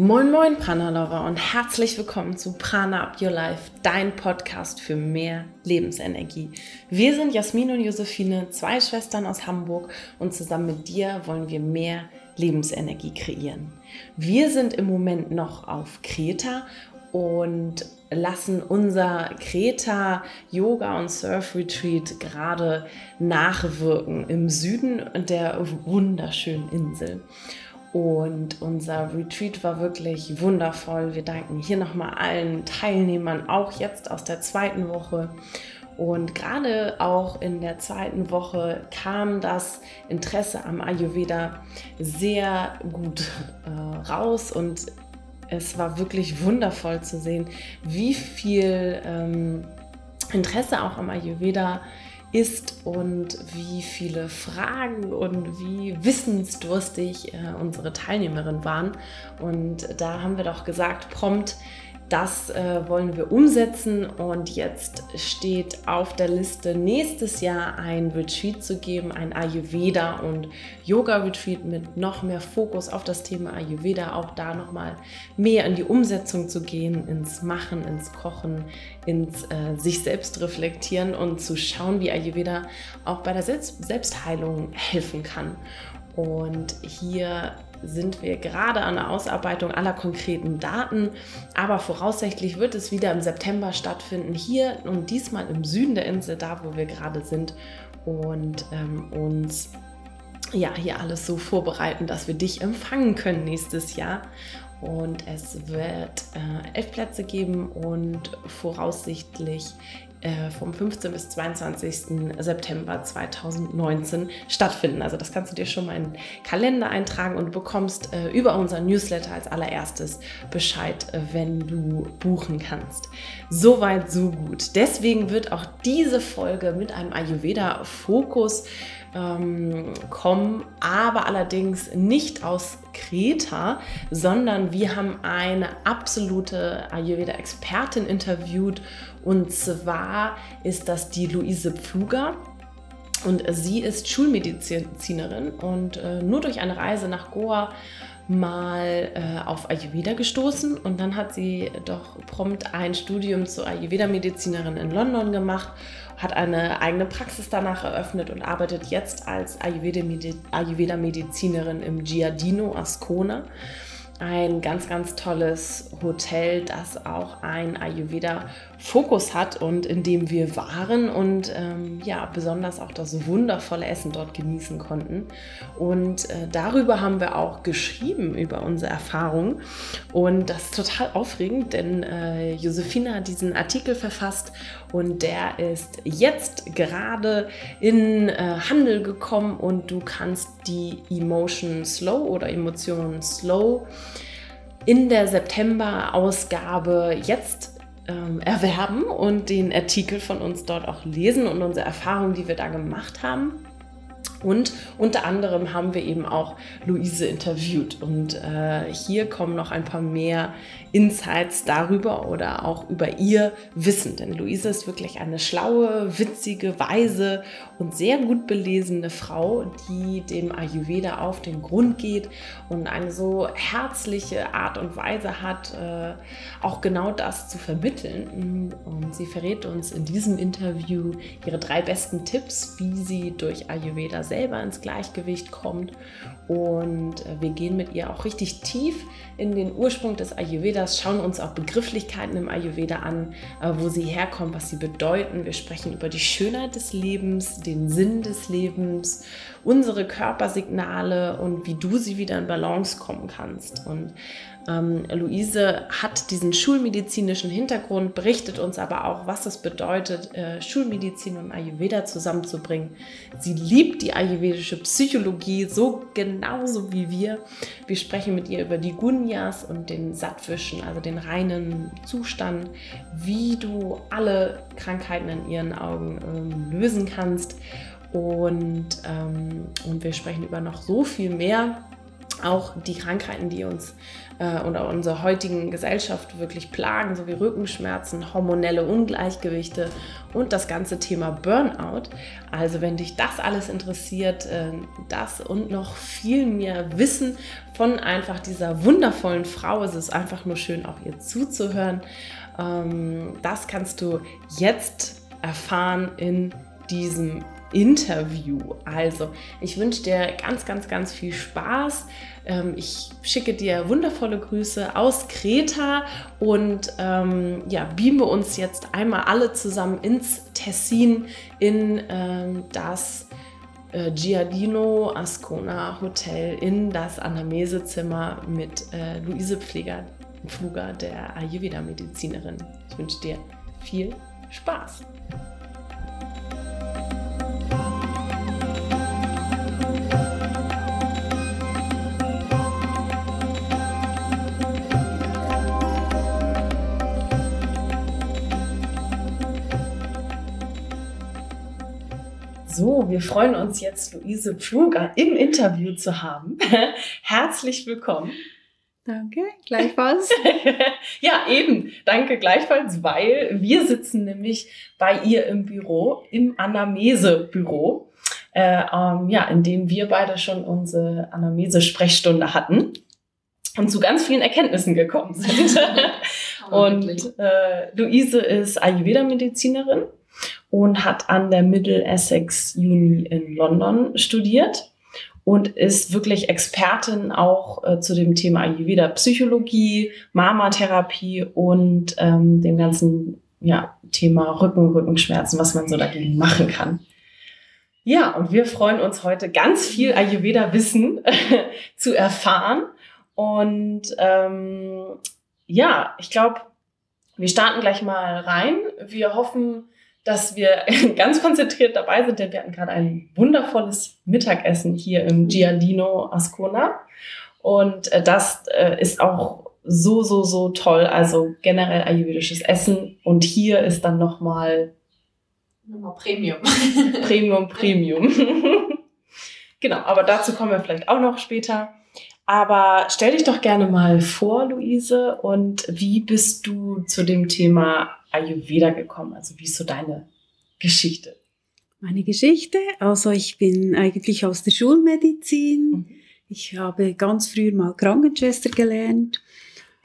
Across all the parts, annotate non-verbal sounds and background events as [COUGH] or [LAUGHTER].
Moin Moin Prana und herzlich willkommen zu Prana Up Your Life, dein Podcast für mehr Lebensenergie. Wir sind Jasmin und Josephine, zwei Schwestern aus Hamburg und zusammen mit dir wollen wir mehr Lebensenergie kreieren. Wir sind im Moment noch auf Kreta und lassen unser Kreta Yoga und Surf Retreat gerade nachwirken im Süden der wunderschönen Insel. Und unser Retreat war wirklich wundervoll. Wir danken hier nochmal allen Teilnehmern, auch jetzt aus der zweiten Woche. Und gerade auch in der zweiten Woche kam das Interesse am Ayurveda sehr gut äh, raus und es war wirklich wundervoll zu sehen, wie viel ähm, Interesse auch am Ayurveda ist und wie viele Fragen und wie wissensdurstig äh, unsere Teilnehmerinnen waren. Und da haben wir doch gesagt, prompt, das äh, wollen wir umsetzen und jetzt steht auf der Liste, nächstes Jahr ein Retreat zu geben, ein Ayurveda und Yoga-Retreat mit noch mehr Fokus auf das Thema Ayurveda, auch da nochmal mehr in die Umsetzung zu gehen, ins Machen, ins Kochen, ins äh, sich selbst reflektieren und zu schauen, wie Ayurveda auch bei der Selbst Selbstheilung helfen kann. Und hier sind wir gerade an der Ausarbeitung aller konkreten Daten, aber voraussichtlich wird es wieder im September stattfinden, hier und diesmal im Süden der Insel, da wo wir gerade sind und ähm, uns ja hier alles so vorbereiten, dass wir dich empfangen können nächstes Jahr. Und es wird äh, elf Plätze geben und voraussichtlich vom 15. bis 22. September 2019 stattfinden. Also das kannst du dir schon mal in den Kalender eintragen und bekommst äh, über unseren Newsletter als allererstes Bescheid, äh, wenn du buchen kannst. Soweit, so gut. Deswegen wird auch diese Folge mit einem Ayurveda-Fokus ähm, kommen, aber allerdings nicht aus Kreta, sondern wir haben eine absolute Ayurveda-Expertin interviewt und zwar ist das die Luise Pfluger. Und sie ist Schulmedizinerin und äh, nur durch eine Reise nach Goa mal äh, auf Ayurveda gestoßen und dann hat sie doch prompt ein Studium zur Ayurveda-Medizinerin in London gemacht, hat eine eigene Praxis danach eröffnet und arbeitet jetzt als Ayurveda-Medizinerin im Giardino Ascona ein ganz, ganz tolles Hotel, das auch ein Ayurveda-Fokus hat und in dem wir waren und ähm, ja, besonders auch das wundervolle Essen dort genießen konnten. Und äh, darüber haben wir auch geschrieben, über unsere Erfahrungen. Und das ist total aufregend, denn äh, Josephine hat diesen Artikel verfasst und der ist jetzt gerade in äh, Handel gekommen und du kannst die Emotion Slow oder Emotionen Slow in der September-Ausgabe jetzt ähm, erwerben und den Artikel von uns dort auch lesen und unsere Erfahrungen, die wir da gemacht haben. Und unter anderem haben wir eben auch Luise interviewt. Und äh, hier kommen noch ein paar mehr Insights darüber oder auch über ihr Wissen. Denn Luise ist wirklich eine schlaue, witzige, weise und sehr gut belesene Frau, die dem Ayurveda auf den Grund geht und eine so herzliche Art und Weise hat, äh, auch genau das zu vermitteln. Und sie verrät uns in diesem Interview ihre drei besten Tipps, wie sie durch Ayurveda selber ins Gleichgewicht kommt. Und äh, wir gehen mit ihr auch richtig tief in den Ursprung des Ayurvedas, schauen uns auch Begrifflichkeiten im Ayurveda an, äh, wo sie herkommen, was sie bedeuten. Wir sprechen über die Schönheit des Lebens, den Sinn des Lebens, unsere Körpersignale und wie du sie wieder in Balance kommen kannst. Und ähm, Luise hat diesen schulmedizinischen Hintergrund, berichtet uns aber auch, was es bedeutet, äh, Schulmedizin und Ayurveda zusammenzubringen. Sie liebt die ayurvedische Psychologie so genauso wie wir. Wir sprechen mit ihr über die Gunyas und den Sattwischen, also den reinen Zustand, wie du alle Krankheiten in ihren Augen ähm, lösen kannst. Und, ähm, und wir sprechen über noch so viel mehr auch die Krankheiten, die uns äh, oder unserer heutigen Gesellschaft wirklich plagen, so wie Rückenschmerzen, hormonelle Ungleichgewichte und das ganze Thema Burnout. Also wenn dich das alles interessiert, äh, das und noch viel mehr Wissen von einfach dieser wundervollen Frau, es ist einfach nur schön, auch ihr zuzuhören. Ähm, das kannst du jetzt erfahren in diesem Interview. Also, ich wünsche dir ganz, ganz, ganz viel Spaß. Ähm, ich schicke dir wundervolle Grüße aus Kreta und ähm, ja, beamen uns jetzt einmal alle zusammen ins Tessin in ähm, das äh, Giardino Ascona Hotel in das Anamnesezimmer mit äh, Luise Pfleger, Pfluger, der Ayurveda-Medizinerin. Ich wünsche dir viel Spaß. So, wir freuen uns jetzt, Luise Pfluger im Interview zu haben. [LAUGHS] Herzlich willkommen. Danke, gleichfalls. [LAUGHS] ja, eben. Danke gleichfalls, weil wir sitzen nämlich bei ihr im Büro, im Anamese-Büro, äh, ähm, ja, in dem wir beide schon unsere Anamese-Sprechstunde hatten und zu ganz vielen Erkenntnissen gekommen sind. [LAUGHS] und äh, Luise ist Ayurveda-Medizinerin und hat an der Middle Essex Uni in London studiert und ist wirklich Expertin auch äh, zu dem Thema Ayurveda Psychologie, Mama-Therapie und ähm, dem ganzen ja, Thema Rücken, Rückenschmerzen, was man so dagegen machen kann. Ja, und wir freuen uns heute ganz viel Ayurveda-Wissen [LAUGHS] zu erfahren. Und ähm, ja, ich glaube, wir starten gleich mal rein. Wir hoffen, dass wir [LAUGHS] ganz konzentriert dabei sind, denn wir hatten gerade ein wundervolles Mittagessen hier im Giardino Ascona. Und äh, das äh, ist auch so, so, so toll. Also generell ayurvedisches Essen. Und hier ist dann nochmal Nochmal Premium. Premium, Premium. [LAUGHS] [LAUGHS] genau, aber dazu kommen wir vielleicht auch noch später. Aber stell dich doch gerne mal vor, Luise, und wie bist du zu dem Thema Ayurveda gekommen? Also wie ist so deine Geschichte? Meine Geschichte, also ich bin eigentlich aus der Schulmedizin. Mhm. Ich habe ganz früh mal Krankenschwester gelernt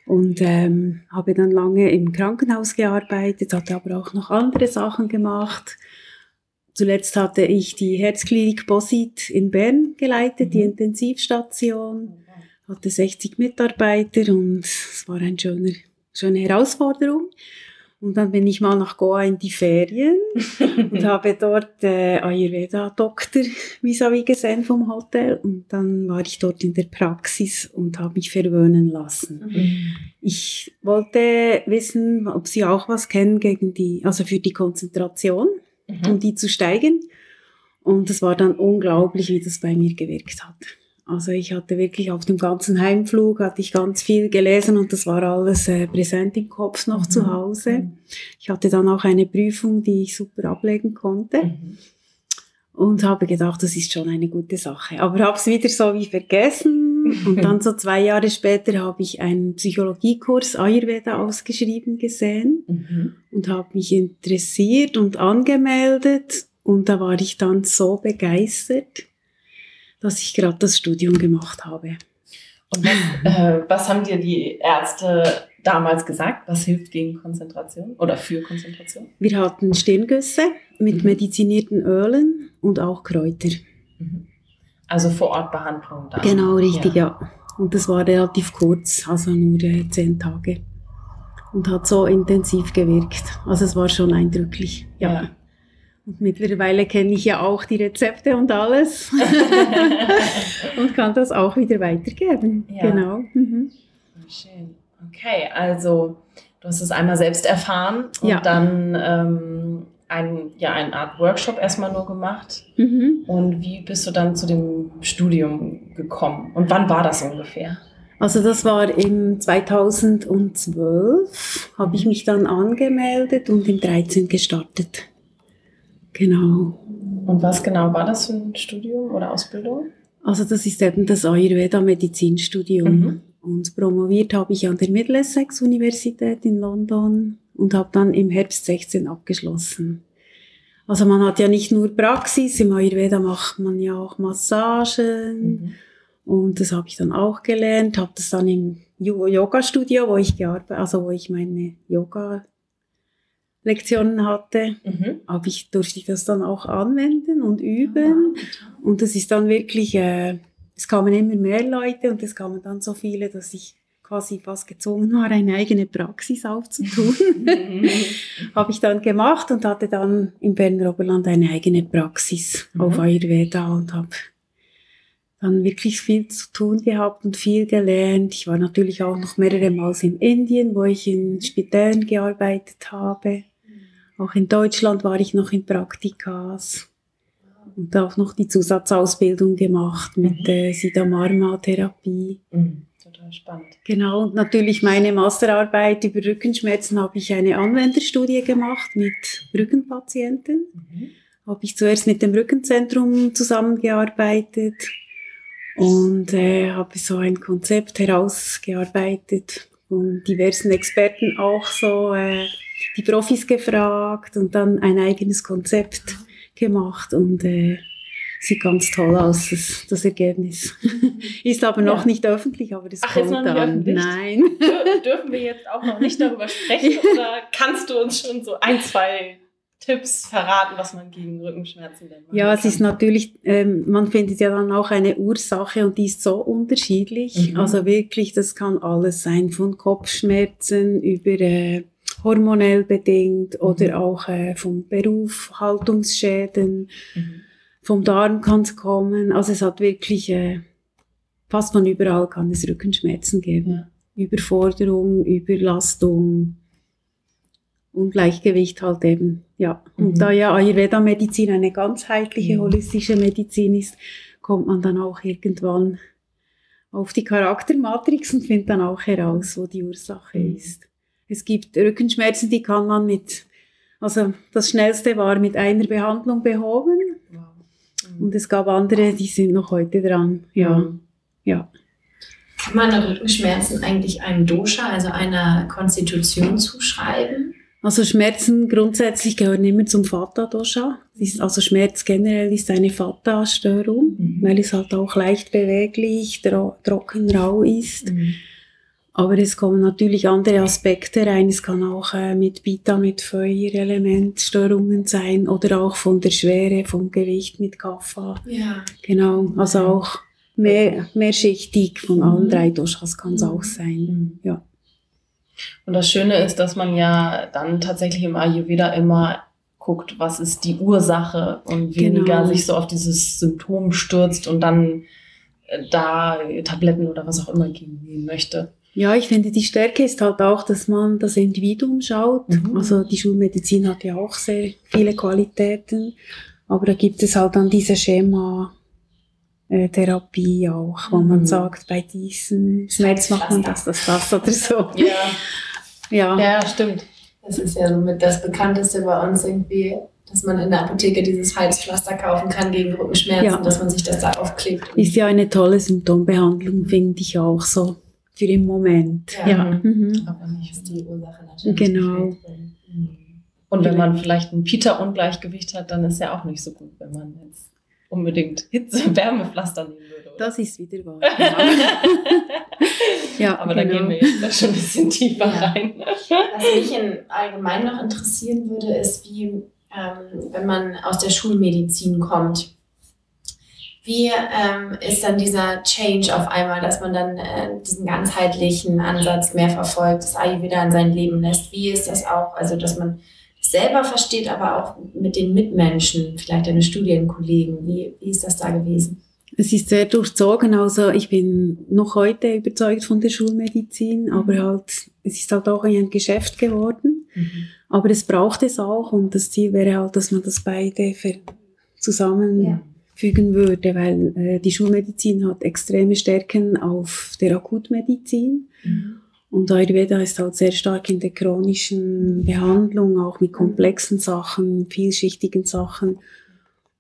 und ähm, habe dann lange im Krankenhaus gearbeitet, hatte aber auch noch andere Sachen gemacht. Zuletzt hatte ich die Herzklinik Bosit in Bern geleitet, mhm. die Intensivstation, hatte 60 Mitarbeiter und es war eine schöne, schöne Herausforderung. Und dann bin ich mal nach Goa in die Ferien [LAUGHS] und habe dort äh, Ayurveda-Doktor vis-à-vis gesehen vom Hotel. Und dann war ich dort in der Praxis und habe mich verwöhnen lassen. Mhm. Ich wollte wissen, ob Sie auch was kennen gegen die, also für die Konzentration, mhm. um die zu steigen. Und es war dann unglaublich, wie das bei mir gewirkt hat. Also ich hatte wirklich auf dem ganzen Heimflug hatte ich ganz viel gelesen und das war alles äh, präsent im Kopf noch mhm. zu Hause. Mhm. Ich hatte dann auch eine Prüfung, die ich super ablegen konnte. Mhm. Und habe gedacht, das ist schon eine gute Sache. Aber habe es wieder so wie vergessen. Und dann so zwei Jahre später habe ich einen Psychologiekurs Ayurveda ausgeschrieben gesehen mhm. und habe mich interessiert und angemeldet. Und da war ich dann so begeistert dass ich gerade das Studium gemacht habe. Und was, äh, was haben dir die Ärzte damals gesagt? Was hilft gegen Konzentration oder für Konzentration? Wir hatten Stirngüsse mit mhm. medizinierten Ölen und auch Kräuter. Mhm. Also vor Ort Behandlung da. Genau, richtig, ja. ja. Und das war relativ kurz, also nur äh, zehn Tage. Und hat so intensiv gewirkt. Also es war schon eindrücklich. ja. ja. Und mittlerweile kenne ich ja auch die Rezepte und alles [LAUGHS] und kann das auch wieder weitergeben. Ja. Genau. Mhm. Schön. Okay, also du hast es einmal selbst erfahren und ja. dann ähm, ein, ja, eine Art Workshop erstmal nur gemacht. Mhm. Und wie bist du dann zu dem Studium gekommen? Und wann war das ungefähr? Also das war im 2012, habe ich mich dann angemeldet und im 13 gestartet. Genau. Und was genau war das für ein Studium oder Ausbildung? Also das ist eben das Ayurveda-Medizinstudium. Mhm. Und promoviert habe ich an der Middlesex-Universität in London und habe dann im Herbst 16 abgeschlossen. Also man hat ja nicht nur Praxis, im Ayurveda macht man ja auch Massagen mhm. und das habe ich dann auch gelernt, habe das dann im Yoga-Studio, wo ich gearbeitet, also wo ich meine Yoga Lektionen hatte, mhm. habe ich, durfte ich das dann auch anwenden und üben. Ah, und das ist dann wirklich, äh, es kamen immer mehr Leute und es kamen dann so viele, dass ich quasi fast gezwungen war, eine eigene Praxis aufzutun. [LAUGHS] habe ich dann gemacht und hatte dann im Berner Oberland eine eigene Praxis mhm. auf Ayurveda und habe dann wirklich viel zu tun gehabt und viel gelernt. Ich war natürlich auch noch mehrere Mal in Indien, wo ich in Spitälern gearbeitet habe. Auch in Deutschland war ich noch in Praktikas und auch noch die Zusatzausbildung gemacht mit mhm. äh, Siddharma-Therapie. Mhm. Spannend. Genau, und natürlich meine Masterarbeit über Rückenschmerzen habe ich eine Anwenderstudie gemacht mit Rückenpatienten. Mhm. Habe ich zuerst mit dem Rückenzentrum zusammengearbeitet und äh, habe so ein Konzept herausgearbeitet von diversen Experten auch so äh, die Profis gefragt und dann ein eigenes Konzept gemacht und äh, sieht ganz toll aus, das, das Ergebnis. [LAUGHS] ist aber noch ja. nicht öffentlich, aber das Ach, kommt dann. Nein. Dürfen wir jetzt auch noch nicht darüber sprechen [LAUGHS] oder kannst du uns schon so ein, zwei Tipps verraten, was man gegen Rückenschmerzen denn Ja, es ist natürlich, ähm, man findet ja dann auch eine Ursache und die ist so unterschiedlich. Mhm. Also wirklich, das kann alles sein, von Kopfschmerzen über äh, hormonell bedingt oder mhm. auch äh, vom Beruf, Haltungsschäden, mhm. Vom Darm kann es kommen. Also es hat wirklich, äh, fast von überall kann es Rückenschmerzen geben. Ja. Überforderung, Überlastung, Ungleichgewicht halt eben, ja. Mhm. Und da ja Ayurveda-Medizin eine ganzheitliche, holistische Medizin ist, kommt man dann auch irgendwann auf die Charaktermatrix und findet dann auch heraus, wo die Ursache mhm. ist. Es gibt Rückenschmerzen, die kann man mit, also das schnellste war mit einer Behandlung behoben. Mhm. Und es gab andere, die sind noch heute dran. Ja, mhm. ja. Kann man Rückenschmerzen eigentlich einem Dosha, also einer Konstitution zuschreiben? Also Schmerzen grundsätzlich gehören immer zum Vata-Dosha. Also Schmerz generell ist eine Vata-Störung, mhm. weil es halt auch leicht beweglich, trocken, rau ist. Mhm. Aber es kommen natürlich andere Aspekte rein. Es kann auch äh, mit Beta, mit Feuerelement Störungen sein oder auch von der Schwere, vom Gewicht mit Kapha. Ja. Genau. Also auch mehr, mehrschichtig von allen mhm. drei Doshas kann es mhm. auch sein. Mhm. Ja. Und das Schöne ist, dass man ja dann tatsächlich im Ayurveda immer guckt, was ist die Ursache und weniger genau. sich so auf dieses Symptom stürzt und dann äh, da Tabletten oder was auch immer geben möchte. Ja, ich finde, die Stärke ist halt auch, dass man das Individuum schaut. Mhm. Also die Schulmedizin hat ja auch sehr viele Qualitäten, aber da gibt es halt dann diese Schema, äh, Therapie auch, wo mhm. man sagt, bei diesem Schmerz macht man das, das, das oder so. Ja. [LAUGHS] ja. Ja, stimmt. Das ist ja somit das Bekannteste bei uns irgendwie, dass man in der Apotheke dieses Heizpflaster kaufen kann gegen Rückenschmerzen, ja. dass man sich das da aufklebt. Ist ja eine tolle Symptombehandlung, finde ich auch so für den Moment. Ja. ja. Mhm. Aber nicht ist die Ursache natürlich. Genau. Mhm. Und wenn man vielleicht ein Pita-Ungleichgewicht hat, dann ist ja auch nicht so gut, wenn man jetzt unbedingt [LAUGHS] Hitze-Wärmepflaster nehmen würde. Das ist wieder wahr. [LAUGHS] ja, aber genau. da gehen wir jetzt da schon ein bisschen tiefer ja. rein. Was mich in allgemein noch interessieren würde, ist, wie, ähm, wenn man aus der Schulmedizin kommt, wie ähm, ist dann dieser Change auf einmal, dass man dann äh, diesen ganzheitlichen Ansatz mehr verfolgt, das Ayurveda in sein Leben lässt? Wie ist das auch, also dass man selber versteht, aber auch mit den Mitmenschen, vielleicht deine Studienkollegen, wie, wie ist das da gewesen? Es ist sehr durchzogen, also ich bin noch heute überzeugt von der Schulmedizin, mhm. aber halt, es ist halt auch ein Geschäft geworden. Mhm. Aber es braucht es auch und das Ziel wäre halt, dass man das beide zusammen ja fügen würde, weil äh, die Schulmedizin hat extreme Stärken auf der Akutmedizin. Mhm. Und Ayurveda ist halt sehr stark in der chronischen Behandlung, auch mit komplexen Sachen, vielschichtigen Sachen.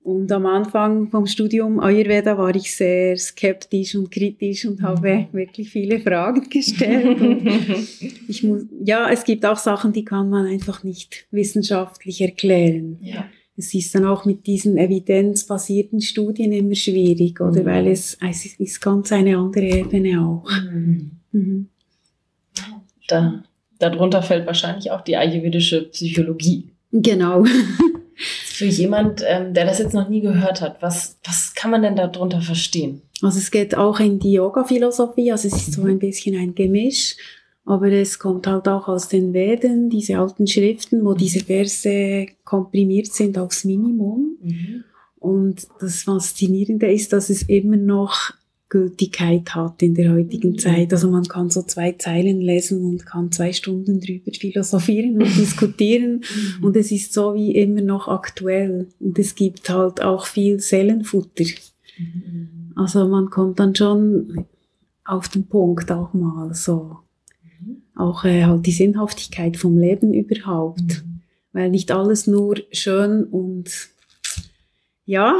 Und am Anfang vom Studium Ayurveda war ich sehr skeptisch und kritisch und habe Mhm. wirklich viele Fragen [LAUGHS] gestellt. Und [LAUGHS] ich muss, ja, es gibt auch Sachen, die kann man einfach nicht wissenschaftlich erklären. ja. Es ist dann auch mit diesen evidenzbasierten Studien immer schwierig, oder? Mhm. Weil es, es ist ganz eine andere Ebene auch. Mhm. Mhm. Da, darunter fällt wahrscheinlich auch die ayurvedische Psychologie. Genau. [LAUGHS] Für jemand, ähm, der das jetzt noch nie gehört hat, was, was kann man denn darunter verstehen? Also es geht auch in die Yoga-Philosophie, also es ist so ein bisschen ein Gemisch, aber es kommt halt auch aus den Veden, diese alten Schriften, wo diese Verse komprimiert sind aufs Minimum. Und das Faszinierende ist, dass es immer noch Gültigkeit hat in der heutigen Mhm. Zeit. Also man kann so zwei Zeilen lesen und kann zwei Stunden drüber philosophieren und [LAUGHS] diskutieren. Und es ist so wie immer noch aktuell. Und es gibt halt auch viel Seelenfutter. Mhm. Also man kommt dann schon auf den Punkt auch mal so. Mhm. Auch äh, halt die Sinnhaftigkeit vom Leben überhaupt. Mhm. Weil nicht alles nur schön und ja,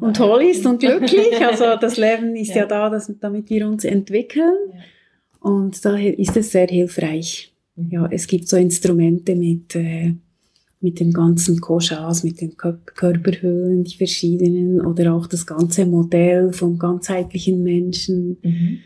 und toll ist und glücklich. [LAUGHS] Also das Leben ist ja, Ja. da, dass, damit wir uns entwickeln. Ja. Und daher ist es sehr hilfreich. Ja, es gibt so Instrumente mit, äh, mit den ganzen Koshas, mit den Kör Körperhüllen, die verschiedenen oder auch das ganze Modell vom ganzheitlichen Menschen. Mhm.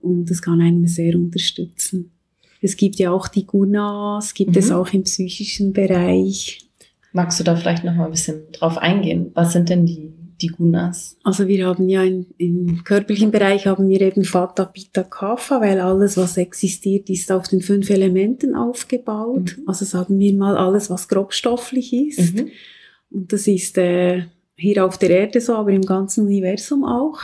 Und das kann einen sehr unterstützen. Es gibt ja auch die Gunas, gibt es Mhm. auch im psychischen Bereich. Magst du da vielleicht noch mal ein bisschen drauf eingehen? Was sind denn die, die Gunas? Also wir haben ja in, im körperlichen Bereich haben wir eben Vata, Pitta, Kapha, weil alles, was existiert, ist auf den fünf Elementen aufgebaut. Mhm. Also sagen wir mal alles, was grobstofflich ist. Mhm. Und das ist äh, hier auf der Erde so, aber im ganzen Universum auch.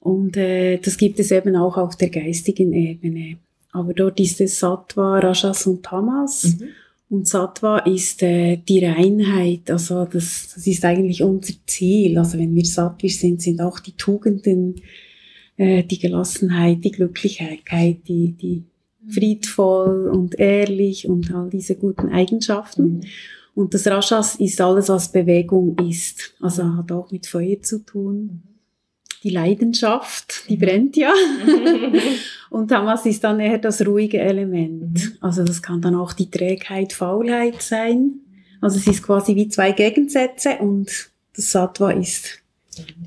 Und äh, das gibt es eben auch auf der geistigen Ebene. Aber dort ist es Sattva, Rajas und Tamas. Mhm. Und Sattva ist äh, die Reinheit, also das, das ist eigentlich unser Ziel. Also wenn wir sattvisch sind, sind auch die Tugenden, äh, die Gelassenheit, die Glücklichkeit, die, die friedvoll und ehrlich und all diese guten Eigenschaften. Mhm. Und das Rajas ist alles, was Bewegung ist. Also hat auch mit Feuer zu tun. Die Leidenschaft, die Mhm. brennt ja. Und Tamas ist dann eher das ruhige Element. Mhm. Also das kann dann auch die Trägheit, Faulheit sein. Also es ist quasi wie zwei Gegensätze und das Sattva ist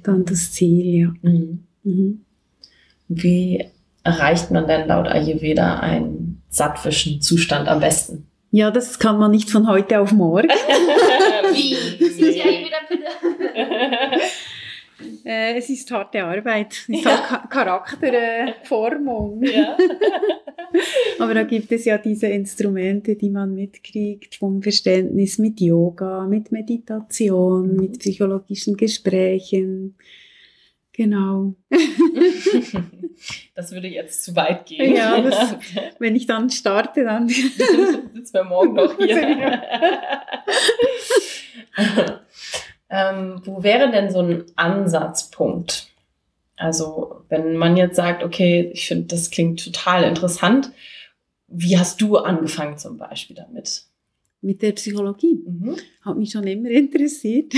dann das Ziel, ja. Mhm. Mhm. Wie erreicht man denn laut Ayurveda einen sattwischen Zustand am besten? Ja, das kann man nicht von heute auf morgen. Wie? Das ist ja eh wieder bitte. Äh, es ist harte Arbeit. Es ist auch Cha- Charakterformung. ja. [LAUGHS] Aber da gibt es ja diese Instrumente, die man mitkriegt vom Verständnis mit Yoga, mit Meditation, Mhm. mit psychologischen Gesprächen. Genau. [LAUGHS] Das würde jetzt zu weit gehen. Ja, das- [LAUGHS] Wenn ich dann starte, dann. sitzen wir morgen noch hier. Ähm, wo wäre denn so ein Ansatzpunkt? Also, wenn man jetzt sagt, okay, ich finde, das klingt total interessant. Wie hast du angefangen zum Beispiel damit? Mit der Psychologie. Mhm. Hat mich schon immer interessiert.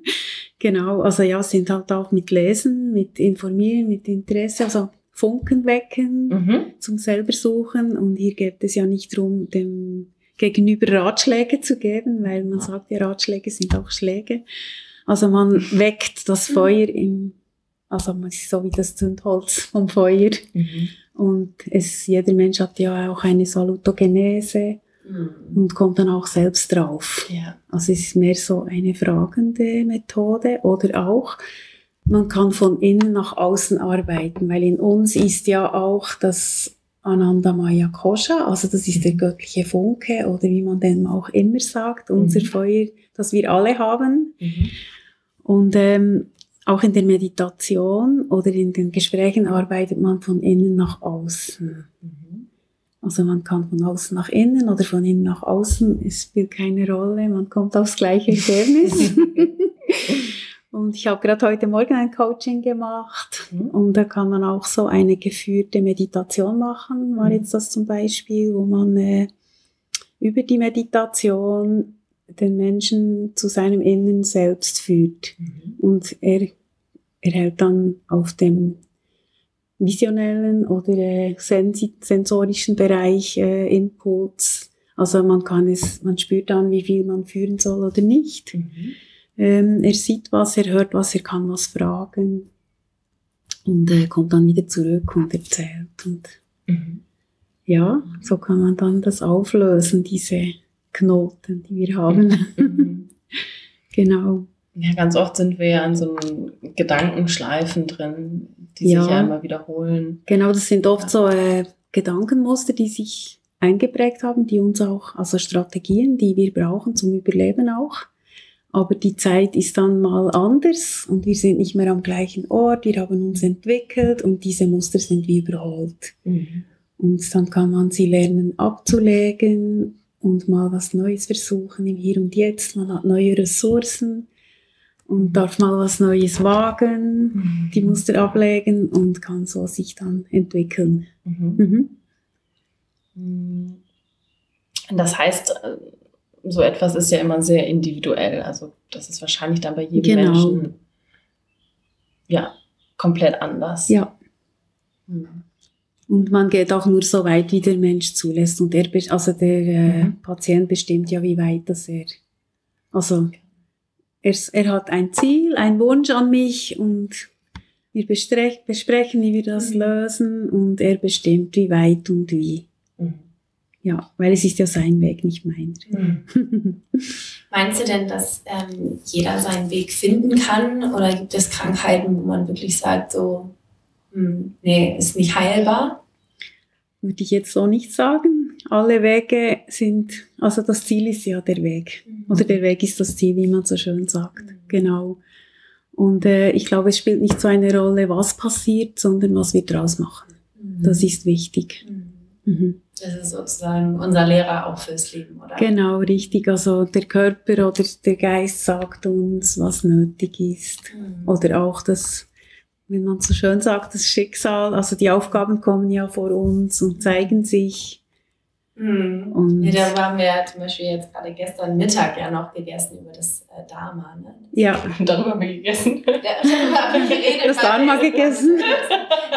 [LAUGHS] genau. Also ja, sind halt auch mit Lesen, mit Informieren, mit Interesse, also Funken wecken. Mhm. zum selber suchen. Und hier geht es ja nicht darum, dem Gegenüber Ratschläge zu geben, weil man sagt ja, Ratschläge sind auch Schläge. Also man weckt das Feuer im, also man ist so wie das Zündholz vom Feuer. Mhm. Und es, jeder Mensch hat ja auch eine Salutogenese und kommt dann auch selbst drauf. Ja. Also es ist mehr so eine fragende Methode oder auch, man kann von innen nach außen arbeiten, weil in uns ist ja auch das Ananda Maya Kosha, also das ist der göttliche Funke oder wie man den auch immer sagt, unser Mhm. Feuer, das wir alle haben. Mhm. Und ähm, auch in der Meditation oder in den Gesprächen arbeitet man von innen nach außen. Mhm. Also man kann von außen nach innen oder von innen nach außen, es spielt keine Rolle, man kommt aufs gleiche [LAUGHS] Ergebnis. [LAUGHS] und ich habe gerade heute Morgen ein Coaching gemacht Mhm. und da kann man auch so eine geführte Meditation machen, war Mhm. jetzt das zum Beispiel, wo man äh, über die Meditation den Menschen zu seinem Innen selbst führt. Mhm. Und er erhält dann auf dem visionellen oder äh, sensorischen Bereich äh, Inputs. Also man kann es, man spürt dann, wie viel man führen soll oder nicht. Ähm, er sieht was, er hört was, er kann was fragen und äh, kommt dann wieder zurück und erzählt. Und mhm. ja, so kann man dann das auflösen, diese Knoten, die wir haben. Mhm. [LAUGHS] genau. Ja, ganz oft sind wir ja an so Gedankenschleifen drin, die ja. sich ja immer wiederholen. Genau, das sind oft ja. so äh, Gedankenmuster, die sich eingeprägt haben, die uns auch, also Strategien, die wir brauchen zum Überleben auch. Aber die Zeit ist dann mal anders und wir sind nicht mehr am gleichen Ort, wir haben uns entwickelt und diese Muster sind wie überholt. Mhm. Und dann kann man sie lernen abzulegen und mal was Neues versuchen im Hier und Jetzt. Man hat neue Ressourcen und darf mal was Neues wagen, mhm. die Muster ablegen und kann so sich dann entwickeln. Mhm. Mhm. Das heißt, äh, so etwas ist ja immer sehr individuell. Also das ist wahrscheinlich dann bei jedem genau. Menschen ja komplett anders. Ja. Mhm. Und man geht auch nur so weit, wie der Mensch zulässt. Und er, also der äh, mhm. Patient bestimmt ja, wie weit das er. Also er, er hat ein Ziel, ein Wunsch an mich und wir besprechen, wie wir das mhm. lösen und er bestimmt, wie weit und wie. Ja, weil es ist ja sein Weg, nicht meiner. Mhm. [LAUGHS] Meinst du denn, dass ähm, jeder seinen Weg finden kann oder gibt es Krankheiten, wo man wirklich sagt, so, hm, nee, ist nicht heilbar? Würde ich jetzt so nicht sagen. Alle Wege sind, also das Ziel ist ja der Weg. Mhm. Oder der Weg ist das Ziel, wie man so schön sagt. Mhm. Genau. Und äh, ich glaube, es spielt nicht so eine Rolle, was passiert, sondern was wir draus machen. Mhm. Das ist wichtig. Mhm. mhm. Das ist sozusagen unser Lehrer auch fürs Leben, oder? Genau, richtig. Also der Körper oder der Geist sagt uns, was nötig ist. Mhm. Oder auch das wenn man so schön sagt, das Schicksal, also die Aufgaben kommen ja vor uns und zeigen sich. Mhm. Ja, da haben wir ja zum Beispiel jetzt gerade gestern Mittag ja noch gegessen über das äh, Dharma. Ne? Ja. [LAUGHS] Darüber haben wir gegessen. Ja, darüber haben wir [LAUGHS] geredet. Das Dharma gegessen?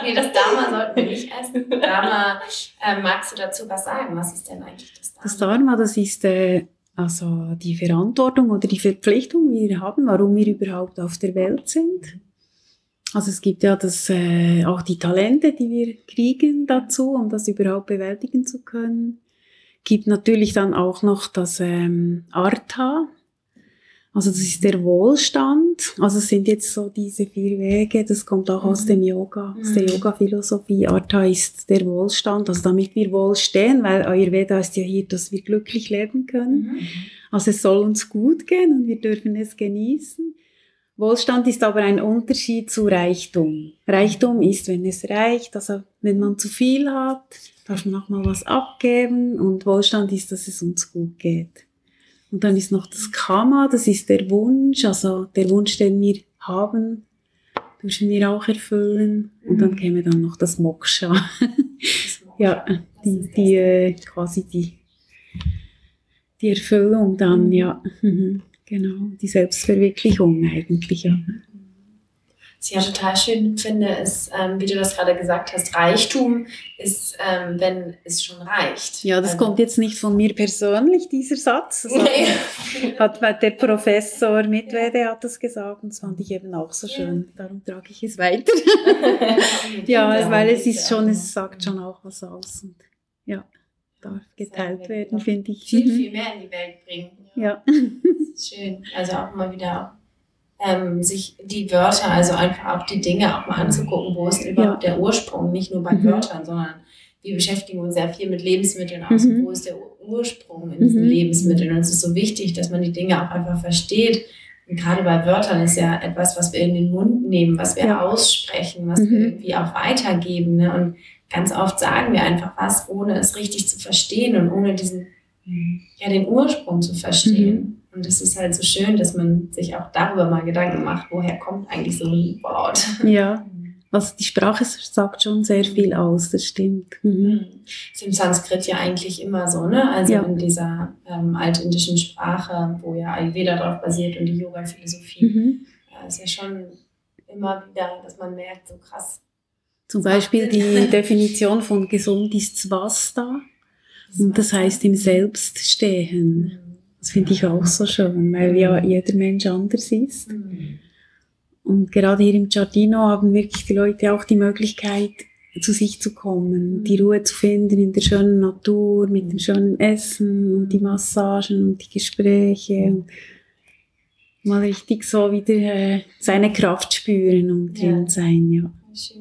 nee, das Dharma sollten wir nicht essen. Dharma, äh, magst du dazu was sagen? Was ist denn eigentlich das Dharma? Das Dharma, das ist äh, also die Verantwortung oder die Verpflichtung, die wir haben, warum wir überhaupt auf der Welt sind. Also es gibt ja das, äh, auch die Talente, die wir kriegen dazu, um das überhaupt bewältigen zu können. Gibt natürlich dann auch noch das ähm, Artha. Also das ist der Wohlstand. Also es sind jetzt so diese vier Wege. Das kommt auch aus dem Yoga, aus der mhm. Yoga-Philosophie. Artha ist der Wohlstand. Also damit wir wohl stehen, weil Ayurveda ist ja hier, dass wir glücklich leben können. Mhm. Also es soll uns gut gehen und wir dürfen es genießen. Wohlstand ist aber ein Unterschied zu Reichtum. Reichtum ist, wenn es reicht, also wenn man zu viel hat, darf man auch mal was abgeben und Wohlstand ist, dass es uns gut geht. Und dann ist noch das Karma, das ist der Wunsch, also der Wunsch, den wir haben, dürfen wir auch erfüllen. Und dann käme dann noch das Moksha. [LAUGHS] ja, die, die äh, quasi die, die Erfüllung dann, ja. [LAUGHS] Genau, die Selbstverwirklichung eigentlich, ja. Was ich ja total schön finde, ist, ähm, wie du das gerade gesagt hast, Reichtum ist, ähm, wenn es schon reicht. Ja, das also, kommt jetzt nicht von mir persönlich, dieser Satz. [LAUGHS] Nee. hat der Professor [LAUGHS] Mitwede hat das gesagt und das fand ich eben auch so schön. Ja. Darum trage ich es [LAUGHS] weiter. ja, weil es ist schon, es sagt schon auch was aus. Und, ja darf geteilt werden, finde ich. Viel, mhm. viel mehr in die Welt bringen. Ja. [LAUGHS] Das ist schön. Also auch mal wieder ähm, sich die Wörter, also einfach auch die Dinge auch mal anzugucken, wo ist überhaupt ja. der Ursprung, nicht nur bei mhm. Wörtern, sondern wir beschäftigen uns sehr viel mit Lebensmitteln aus. Mhm. Wo ist der Ursprung in diesen mhm. Lebensmitteln? Und es ist so wichtig, dass man die Dinge auch einfach versteht. Und gerade bei Wörtern ist ja etwas, was wir in den Mund nehmen, was wir ja. aussprechen, was wir mhm. irgendwie auch weitergeben. Ne? Und ganz oft sagen wir einfach was, ohne es richtig zu verstehen und ohne diesen, ja, den Ursprung zu verstehen. Mhm. Und es ist halt so schön, dass man sich auch darüber mal Gedanken macht, woher kommt eigentlich so ein Wort. Ja, Also die Sprache sagt schon sehr viel aus, das stimmt. Mhm. Ist im Sanskrit ja eigentlich immer so, ne? Also ja. in dieser ähm, altindischen Sprache, wo ja Ayurveda drauf basiert und die Yoga-Philosophie, mhm. äh, ist ja schon immer wieder, dass man merkt, so krass. Zum Beispiel die [LAUGHS] Definition von gesund ist Swasta. Und das heißt im Selbst stehen. Das finde ich auch so schön, weil ja mhm. jeder Mensch anders ist. Mhm. Und gerade hier im Giardino haben wirklich die Leute auch die Möglichkeit, zu sich zu kommen, mhm. die Ruhe zu finden in der schönen Natur, mit dem schönen Essen und die Massagen und die Gespräche und mal richtig so wieder äh, seine Kraft spüren und drin ja. sein, ja.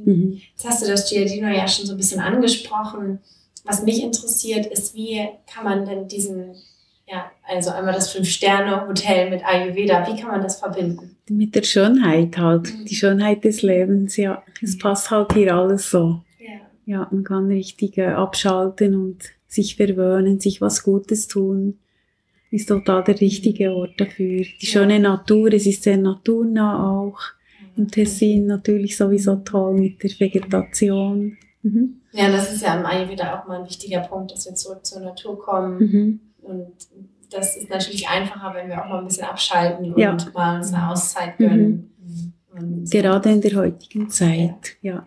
Mhm. Jetzt hast du das Giardino ja schon so ein bisschen angesprochen. Was mich interessiert, ist, wie kann man denn diesen ja, also einmal das Fünf-Sterne-Hotel mit Ayurveda. Wie kann man das verbinden? Mit der Schönheit halt. Mhm. Die Schönheit des Lebens, ja. Es passt halt hier alles so. Ja, ja man kann richtig äh, abschalten und sich verwöhnen, sich was Gutes tun. Ist total der richtige Ort dafür. Die ja. schöne Natur, es ist sehr naturnah auch. Im Tessin natürlich sowieso toll mit der Vegetation. Mhm. Ja, das ist ja am Ayurveda auch mal ein wichtiger Punkt, dass wir zurück zur Natur kommen. Mhm und das ist natürlich einfacher, wenn wir auch mal ein bisschen abschalten und ja. mal uns eine Auszeit gönnen. Mhm. Gerade in der heutigen Zeit, ja.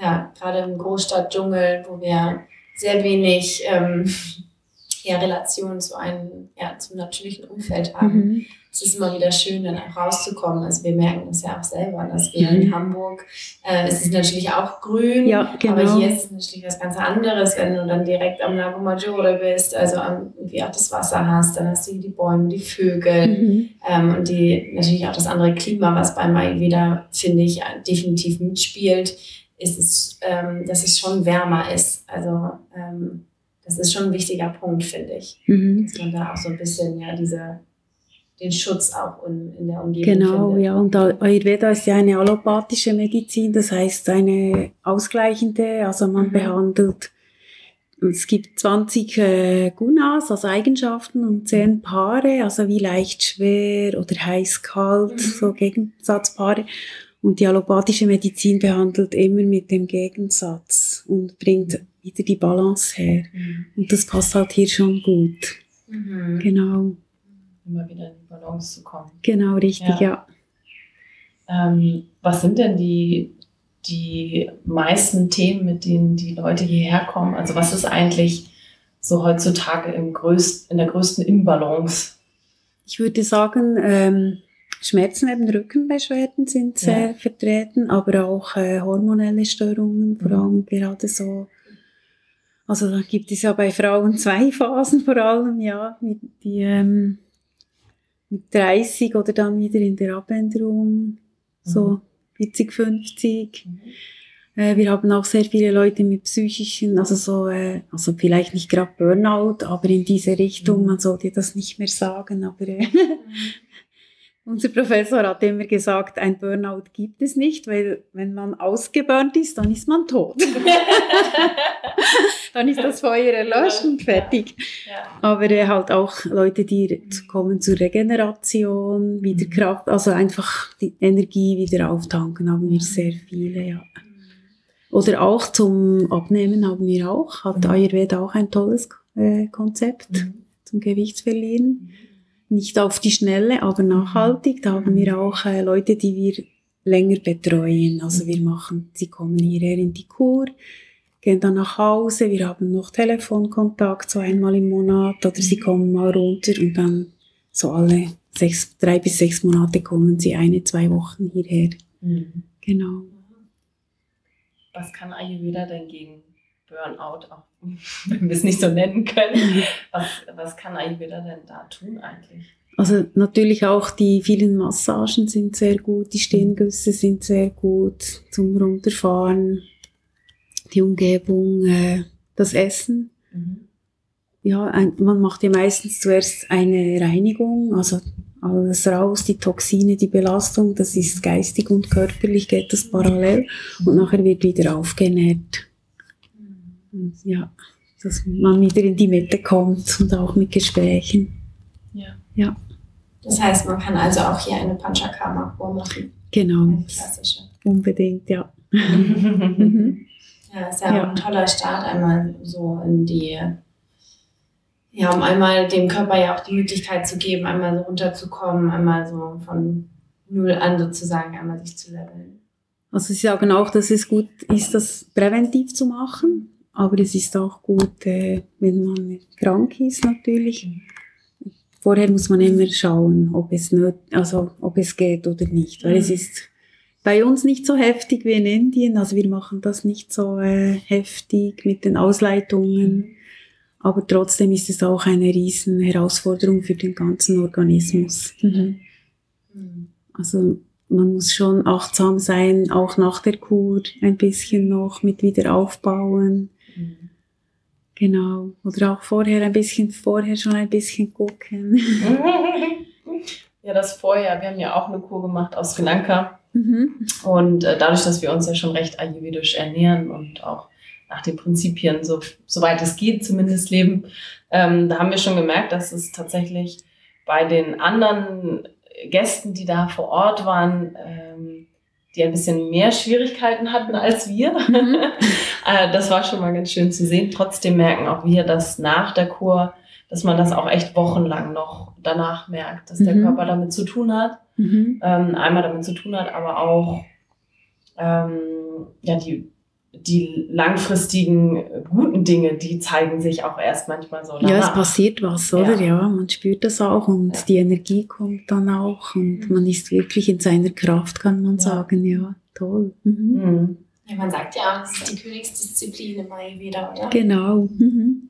Ja, gerade im Großstadtdschungel, wo wir sehr wenig ähm, ja, Relation zu einem, ja, zum natürlichen Umfeld haben. Mhm es ist immer wieder schön, dann auch rauszukommen. Also wir merken das ja auch selber, dass wir mhm. in Hamburg, äh, es ist natürlich auch grün, ja, genau. aber hier ist es natürlich was ganz anderes, wenn du dann direkt am Lago Maggiore bist, also am, irgendwie auch das Wasser hast, dann hast du die Bäume, die Vögel mhm. ähm, und die natürlich auch das andere Klima, was bei Mai wieder, finde ich, definitiv mitspielt, ist es, ähm, dass es schon wärmer ist. Also ähm, das ist schon ein wichtiger Punkt, finde ich. Mhm. Dass man da auch so ein bisschen ja diese den Schutz auch in, in der Umgebung Genau, findet. ja. Und Ayurveda ist ja eine allopathische Medizin, das heißt eine ausgleichende, also man mhm. behandelt, es gibt 20 äh, Gunas, also Eigenschaften und 10 Paare, also wie leicht, schwer oder heiß, kalt, mhm. so Gegensatzpaare. Und die allopathische Medizin behandelt immer mit dem Gegensatz und bringt wieder die Balance her. Mhm. Und das passt halt hier schon gut. Mhm. Genau immer wieder in die Balance zu kommen. Genau, richtig, ja. ja. Ähm, was sind denn die, die meisten Themen, mit denen die Leute hierher kommen? Also was ist eigentlich so heutzutage im größt, in der größten Imbalance? Ich würde sagen, ähm, Schmerzen eben Rückenbeschwerden sind sehr ja. vertreten, aber auch äh, hormonelle Störungen, vor mhm. allem gerade so. Also da gibt es ja bei Frauen [LAUGHS] zwei Phasen vor allem, ja, die ähm, mit 30 oder dann wieder in der Abänderung, so mhm. 40, 50. Mhm. Äh, wir haben auch sehr viele Leute mit psychischen, also so, äh, also vielleicht nicht gerade Burnout, aber in diese Richtung, mhm. man sollte das nicht mehr sagen, aber äh, mhm. [LAUGHS] Unser Professor hat immer gesagt, ein Burnout gibt es nicht, weil wenn man ausgeburnt ist, dann ist man tot. [LAUGHS] dann ist das Feuer erlöscht und fertig. Aber äh, halt auch Leute, die kommen zur Regeneration, wieder mhm. Kraft, also einfach die Energie wieder auftanken, haben wir sehr viele, ja. Oder auch zum Abnehmen haben wir auch, hat mhm. Ayurveda auch ein tolles äh, Konzept mhm. zum Gewichtsverlieren nicht auf die Schnelle, aber nachhaltig. Da haben wir auch äh, Leute, die wir länger betreuen. Also wir machen, sie kommen hierher in die Kur, gehen dann nach Hause, wir haben noch Telefonkontakt, so einmal im Monat, oder sie kommen mal runter und dann so alle sechs, drei bis sechs Monate kommen sie eine, zwei Wochen hierher. Mhm. Genau. Was kann Ayurveda denn gegen Burnout, auch [LAUGHS] wenn wir es nicht so nennen können. Was, was kann Ayurveda denn da tun eigentlich? Also natürlich auch die vielen Massagen sind sehr gut, die Stehengüsse sind sehr gut zum Runterfahren, die Umgebung, äh, das Essen. Mhm. Ja, ein, man macht ja meistens zuerst eine Reinigung, also alles raus, die Toxine, die Belastung, das ist geistig und körperlich geht das parallel und nachher wird wieder aufgenährt. Ja, dass man wieder in die Mitte kommt und auch mit Gesprächen. Ja. ja. Das heißt, man kann also auch hier eine Panchakarma-Kur machen. Genau. Eine klassische. Unbedingt, ja. [LAUGHS] Ja, ist ja, Ja. auch ein toller Start einmal so in die, ja, um einmal dem Körper ja auch die Möglichkeit zu geben, einmal so runterzukommen, einmal so von null an sozusagen, einmal sich zu leveln. Also sie sagen auch, dass es gut ist, das präventiv zu machen, aber es ist auch gut, äh, wenn man krank ist natürlich. Vorher muss man immer schauen, ob es, nöt also, ob es geht oder nicht, weil es Mhm. ist bei uns nicht so heftig wie in Indien, also wir machen das nicht so äh, heftig mit den Ausleitungen, aber trotzdem ist es auch eine riesen Herausforderung für den ganzen Organismus. Mhm. Mhm. Also man muss schon achtsam sein, auch nach der Kur ein bisschen noch mit wieder aufbauen. Mhm. Genau. Oder auch vorher ein bisschen, vorher schon ein bisschen gucken. [LAUGHS] Ja, das vorher. Wir haben ja auch eine Kur gemacht aus Sri Lanka. Mhm. Und äh, dadurch, dass wir uns ja schon recht ayurvedisch ernähren und auch nach den Prinzipien, so, soweit es geht, zumindest leben, ähm, da haben wir schon gemerkt, dass es tatsächlich bei den anderen Gästen, die da vor Ort waren, ähm, die ein bisschen mehr Schwierigkeiten hatten als wir. Mhm. [LAUGHS] äh, das war schon mal ganz schön zu sehen. Trotzdem merken auch wir, dass nach der Kur, dass man das auch echt wochenlang noch danach merkt, dass der Mhm. Körper damit zu tun hat Mhm. ähm, einmal damit zu tun hat, aber auch ähm, ja, die, die langfristigen äh, guten Dinge, die zeigen sich auch erst manchmal so Ja, es danach. passiert was, oder? Ja. Ja, man spürt das auch und Ja. die Energie kommt dann auch und man ist wirklich in seiner Kraft, kann man Ja. sagen. Ja, toll. Mhm. Mhm. Ja, man sagt ja auch, das ist die Königsdisziplin im Ayurveda, oder? Genau. Mhm.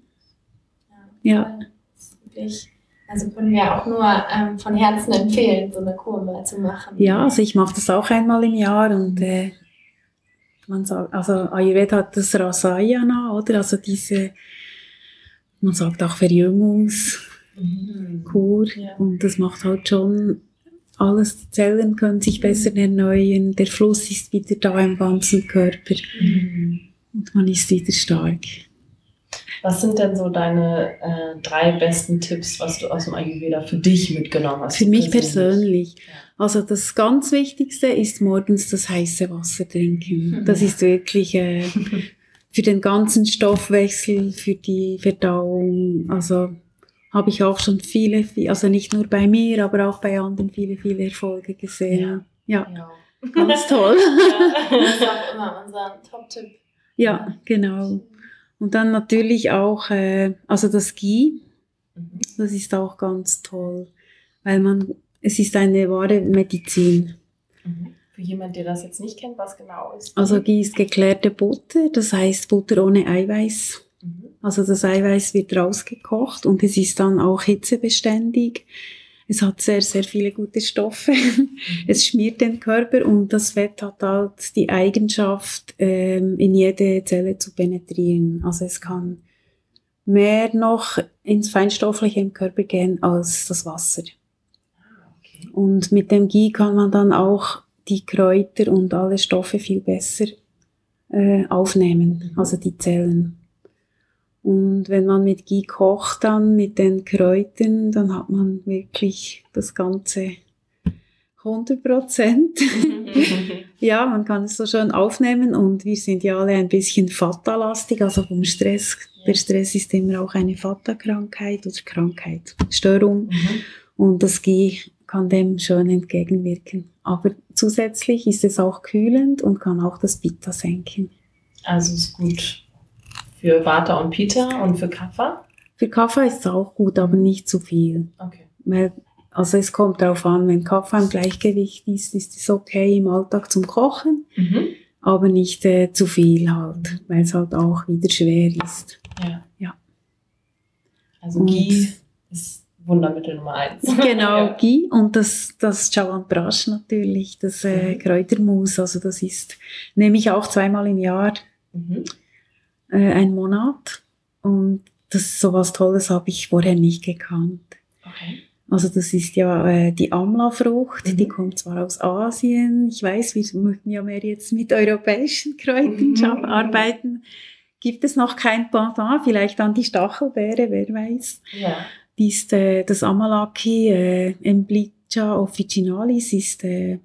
Ja. voll. Das ist wirklich, also können wir auch nur ähm, von Herzen empfehlen, so eine Kur mal zu machen. Ja, also ich mache das auch einmal im Jahr und äh, man sagt, also Ayurveda hat das Rasayana, oder? Also diese, man sagt auch Verjüngungskur Mhm. Ja. und das macht halt schon alles, die Zellen können sich besser erneuern, der Fluss ist wieder da im ganzen Körper Mhm. und man ist wieder stark. Was sind denn so deine äh, drei besten Tipps, was du aus dem Ayurveda für dich mitgenommen hast? Für mich persönlich. Ja. Also das ganz Wichtigste ist morgens das heiße Wasser trinken. [LAUGHS] Das ist wirklich äh, für den ganzen Stoffwechsel, für die Verdauung. Also habe ich auch schon viele, vi- also nicht nur bei mir, aber auch bei anderen viele, viele Erfolge gesehen. Ja, Ja. ganz toll. [LAUGHS] Das ist auch immer unser Top-Tipp. ja, genau. Und dann natürlich auch, äh, also das Ghee, Mhm. das ist auch ganz toll, weil man, es ist eine wahre Medizin. Mhm. Für jemand, der das jetzt nicht kennt, was genau ist. Also Ghee ist geklärte Butter, das heißt Butter ohne Eiweiß. Mhm. Also das Eiweiß wird rausgekocht und es ist dann auch hitzebeständig. Es hat sehr, sehr viele gute Stoffe. Es schmiert den Körper und das Fett hat halt die Eigenschaft, ähm, in jede Zelle zu penetrieren. Also es kann mehr noch ins Feinstoffliche im Körper gehen als das Wasser. Ah, okay. Und mit dem Ghee kann man dann auch die Kräuter und alle Stoffe viel besser äh, aufnehmen, Mhm. also die Zellen. Und wenn man mit Ghee kocht dann mit den Kräutern, dann hat man wirklich das Ganze 100 Prozent. [LAUGHS] ja, man kann es so schön aufnehmen und wir sind ja alle ein bisschen Vata-lastig, also vom Stress. Der Stress ist immer auch eine Vata-Krankheit oder Krankheit, Störung. Mhm. Und das Ghee kann dem schön entgegenwirken. Aber zusätzlich ist es auch kühlend und kann auch das Pitta senken. Also ist gut für Vata und Pita und für Kapha. Für Kaffee ist es auch gut, aber nicht zu viel. Okay. Weil, also es kommt darauf an, wenn Kaffee im Gleichgewicht ist, ist es okay im Alltag zum Kochen, Mhm. aber nicht äh, zu viel halt, weil es halt auch wieder schwer ist. Ja. Ja. Also Und- Ghee ist Wundermittel Nummer eins. [LAUGHS] [LAUGHS] Genau, Ja. Ghee und das, das Chawanprash natürlich, das äh, Mhm. Kräutermus, also das ist, nehme ich auch zweimal im Jahr. Mhm. Äh, ein Monat. Und das ist sowas Tolles habe ich vorher nicht gekannt. Okay. Also das ist ja äh, die Amla-Frucht, Mhm. die kommt zwar aus Asien. Ich weiß, wir möchten ja mehr jetzt mit europäischen Kräutern Mhm. arbeiten. Gibt es noch kein Pendant, vielleicht an die Stachelbeere, wer weiß. Ja. Die ist äh, das Amalaki, äh, Emblicha officinalis ist äh,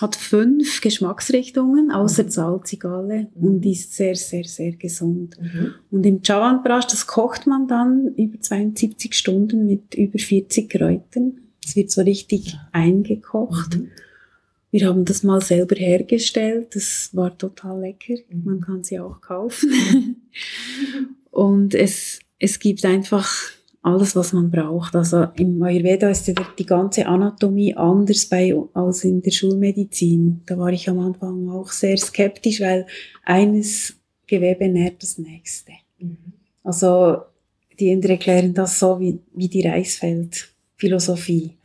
hat fünf Geschmacksrichtungen, außer mhm. salzig alle, mhm. und ist sehr, sehr, sehr gesund. Mhm. Und im Chawanprash, das kocht man dann über 72 Stunden mit über 40 Kräutern. Es wird so richtig eingekocht. Mhm. Wir haben das mal selber hergestellt. Das war total lecker. Mhm. Man kann sie auch kaufen. [LAUGHS] und es, es gibt einfach alles, was man braucht. Also im Ayurveda ist ja die ganze Anatomie anders bei, als in der Schulmedizin. Da war ich am Anfang auch sehr skeptisch, weil eines Gewebe nährt das nächste. Mhm. Also die Inder erklären das so wie, wie die Reisfeldphilosophie.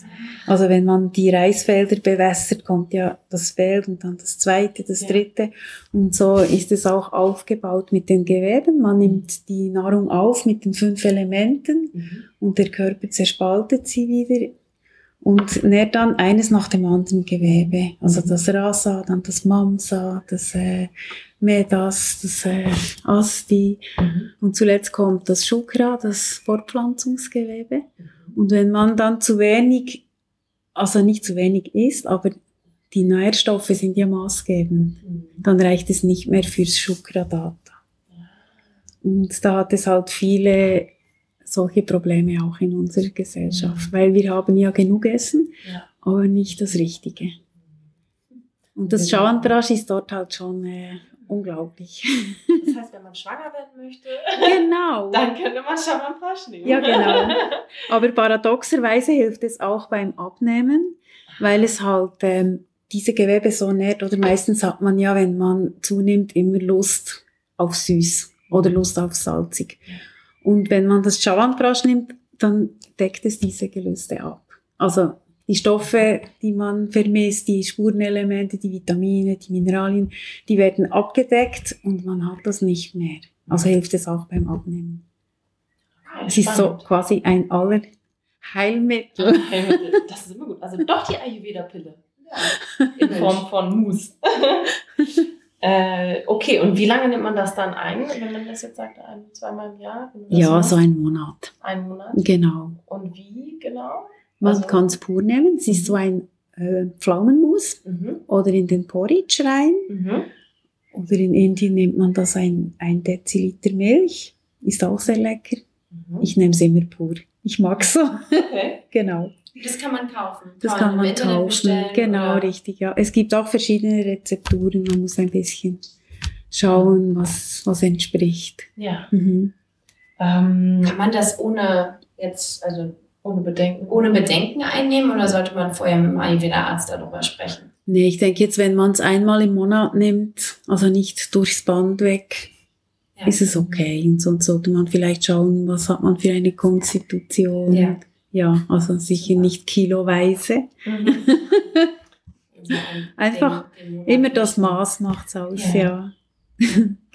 Also wenn man die Reisfelder bewässert, kommt ja das Feld und dann das zweite, das ja. dritte. Und so ist es auch aufgebaut mit den Geweben. Man nimmt die Nahrung auf mit den fünf Elementen mhm. und der Körper zerspaltet sie wieder und nährt dann eines nach dem anderen Gewebe. Also mhm. das Rasa, dann das Mamsa, das äh, Medas, das äh, Asti mhm. und zuletzt kommt das Shukra, das Fortpflanzungsgewebe. Und wenn man dann zu wenig also nicht zu wenig ist, aber die Nährstoffe sind ja maßgebend. Mhm. Dann reicht es nicht mehr fürs Shukra-Data. Und da hat es halt viele solche Probleme auch in unserer Gesellschaft, mhm. weil wir haben ja genug Essen, ja. aber nicht das Richtige. Und das Chawanprash ist dort halt schon äh, unglaublich. Das [LAUGHS] heißt, wenn man schwanger werden möchte, genau. [LAUGHS] dann könnte man Chawanprash nehmen. Ja, genau. [LAUGHS] Aber paradoxerweise hilft es auch beim Abnehmen, weil es halt ähm, diese Gewebe so nährt. Oder meistens hat man ja, wenn man zunimmt, immer Lust auf süß oder Lust auf salzig. Und wenn man das Chawanprash nimmt, dann deckt es diese Gelüste ab. Also die Stoffe, die man vermisst, die Spurenelemente, die Vitamine, die Mineralien, die werden abgedeckt und man hat das nicht mehr. Also hilft es auch beim Abnehmen. Es ist so quasi ein Allerheilmittel. Heilmittel. Das ist immer gut. Also doch die Ayurveda-Pille. Ja. In Form von Mousse. [LAUGHS] äh, okay, und wie lange nimmt man das dann ein, wenn man das jetzt sagt, ein, zweimal im Jahr? Ja, so ein Monat. Ein Monat? Genau. Und wie genau? Man also, kann es pur nehmen. Es ist so ein äh, Pflaumenmus mhm. oder in den Porridge rein. Mhm. Oder in Indien nimmt man das ein, ein Deziliter Milch. Ist auch sehr lecker. Mhm. Ich nehme es immer pur. Ich mag so. Okay. [LAUGHS] genau. Das kann man kaufen. Das kann man kaufen. Genau, oder? richtig. Ja. Es gibt auch verschiedene Rezepturen. Man muss ein bisschen schauen, was, was entspricht. Ja. Mhm. Ähm, kann man das ohne jetzt, also ohne Bedenken. Ohne Bedenken einnehmen oder sollte man vorher mit dem Ayurveda-Arzt darüber sprechen? Nee, ich denke jetzt, wenn man es einmal im Monat nimmt, also nicht durchs Band weg, ja. ist es okay. Und sonst sollte man vielleicht schauen, was hat man für eine Konstitution. Ja, ja also sicher nicht kiloweise. Mhm. [LAUGHS] [LAUGHS] Einfach den, den immer das Maß macht's aus, ja. ja. [LAUGHS]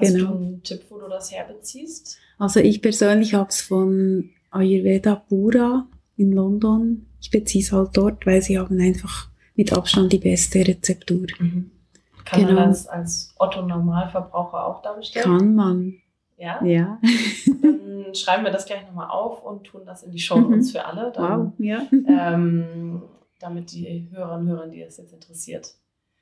Hast genau. du einen Tipp, wo du das herbeziehst? Also ich persönlich habe es von Ayurveda Pura in London. Ich beziehe es halt dort, weil sie haben einfach mit Abstand die beste Rezeptur. Mhm. Kann genau. man das als Otto-Normalverbraucher auch da bestellen? Kann man. Ja? Ja. Dann schreiben wir das gleich nochmal auf und tun das in die Show Notes mhm. für alle. Dann, wow, ja. Ähm, damit die Hörerinnen und Hörer, die das jetzt interessiert,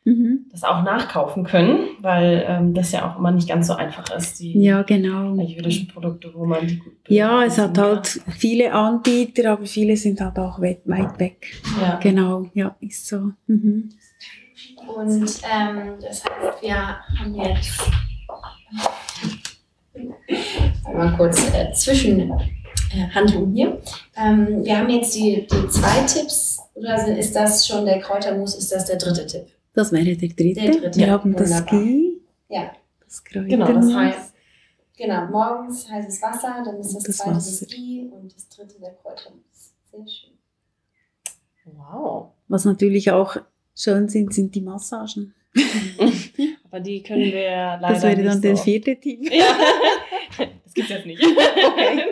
mhm. das auch nachkaufen können, weil ähm, das ja auch immer nicht ganz so einfach ist, die ja, genau. jüdischen Produkte, wo man die gut Ja, es hat halt viele Anbieter, aber viele sind halt auch weit, weit weg. Ja. Genau, ja, ist so. Mhm. Und ähm, das heißt, wir haben jetzt mal kurz äh, Zwischenhandlung äh, hier. Ähm, wir haben jetzt die, die zwei Tipps, oder ist das schon der Kräutermus, ist das der dritte Tipp? Das wäre der dritte. Der dritte. Wir haben Wunderbar. das Ghee. Ja. Das Kräuter. Genau, das heißt, genau, morgens heißes Wasser, dann ist das, das zweite Wasser. das Ghee und das dritte der Kräutermus. Sehr schön. Wow. Was natürlich auch schön sind, sind die Massagen. [LAUGHS] Aber die können wir leider Das wäre dann so. der vierte Tipp. Ja. Das gibt es jetzt nicht. Okay.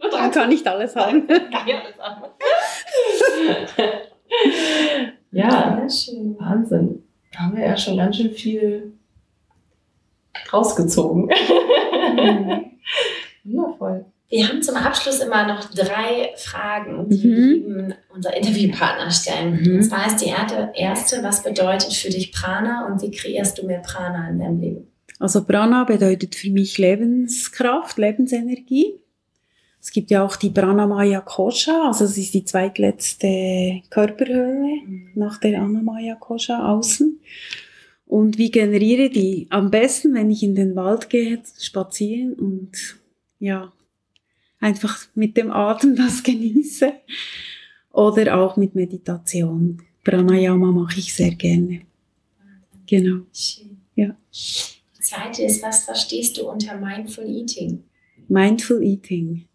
[LAUGHS] Man kann nicht alles haben. Kann alles haben. [LAUGHS] Ja, schön. Wahnsinn. Da haben wir ja schon ganz schön viel rausgezogen. Mhm. [LAUGHS] Wundervoll. Wir haben zum Abschluss immer noch drei Fragen, die mhm. wir unser Interviewpartner stellen. Mhm. Und zwar ist die erste, was bedeutet für dich Prana und wie kreierst du mehr Prana in deinem Leben? Also Prana bedeutet für mich Lebenskraft, Lebensenergie. Es gibt ja auch die Pranamaya Kosha, also es ist die zweitletzte Körperhöhle nach der Anamaya Kosha außen. Und wie generiere die? Am besten, wenn ich in den Wald gehe, spazieren und ja, einfach mit dem Atem das [LAUGHS] genieße. Oder auch mit Meditation. Pranayama mache ich sehr gerne. Genau. Schön. Ja. Die zweite ist, was verstehst du unter Mindful Eating? Mindful Eating.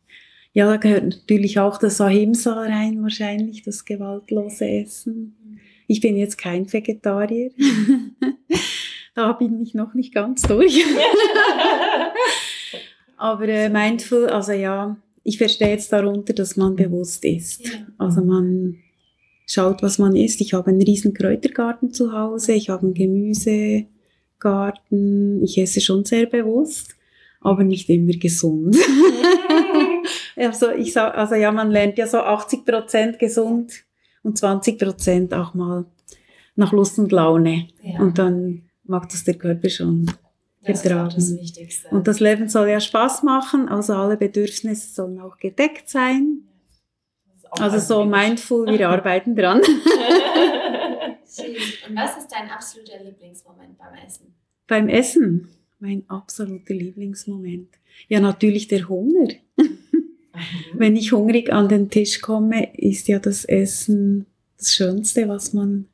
Ja, da gehört natürlich auch das Ahimsa rein, wahrscheinlich, das gewaltlose Essen. Ich bin jetzt kein Vegetarier. [LAUGHS] da bin ich noch nicht ganz durch. [LAUGHS] Aber äh, mindful, also ja, ich verstehe jetzt darunter, dass man bewusst ist. Ja. Also man schaut, was man isst. Ich habe einen riesen Kräutergarten zu Hause, ich habe einen Gemüsegarten. Ich esse schon sehr bewusst, aber nicht immer gesund. [LAUGHS] also ich sag, also ja, man lernt ja so 80 Prozent gesund und 20 Prozent auch mal nach Lust und Laune. Ja. Und dann mag das der Körper schon das getragen. Das Wichtigste. Und das Leben soll ja Spaß machen, also alle Bedürfnisse sollen auch gedeckt sein. Also so mindful, wir arbeiten dran. Und [LAUGHS] was ist dein absoluter Lieblingsmoment beim Essen? Beim Essen? Mein absoluter Lieblingsmoment. Ja, natürlich der Hunger. [LAUGHS] Mhm. Wenn ich hungrig an den Tisch komme, ist ja das Essen das Schönste, was man,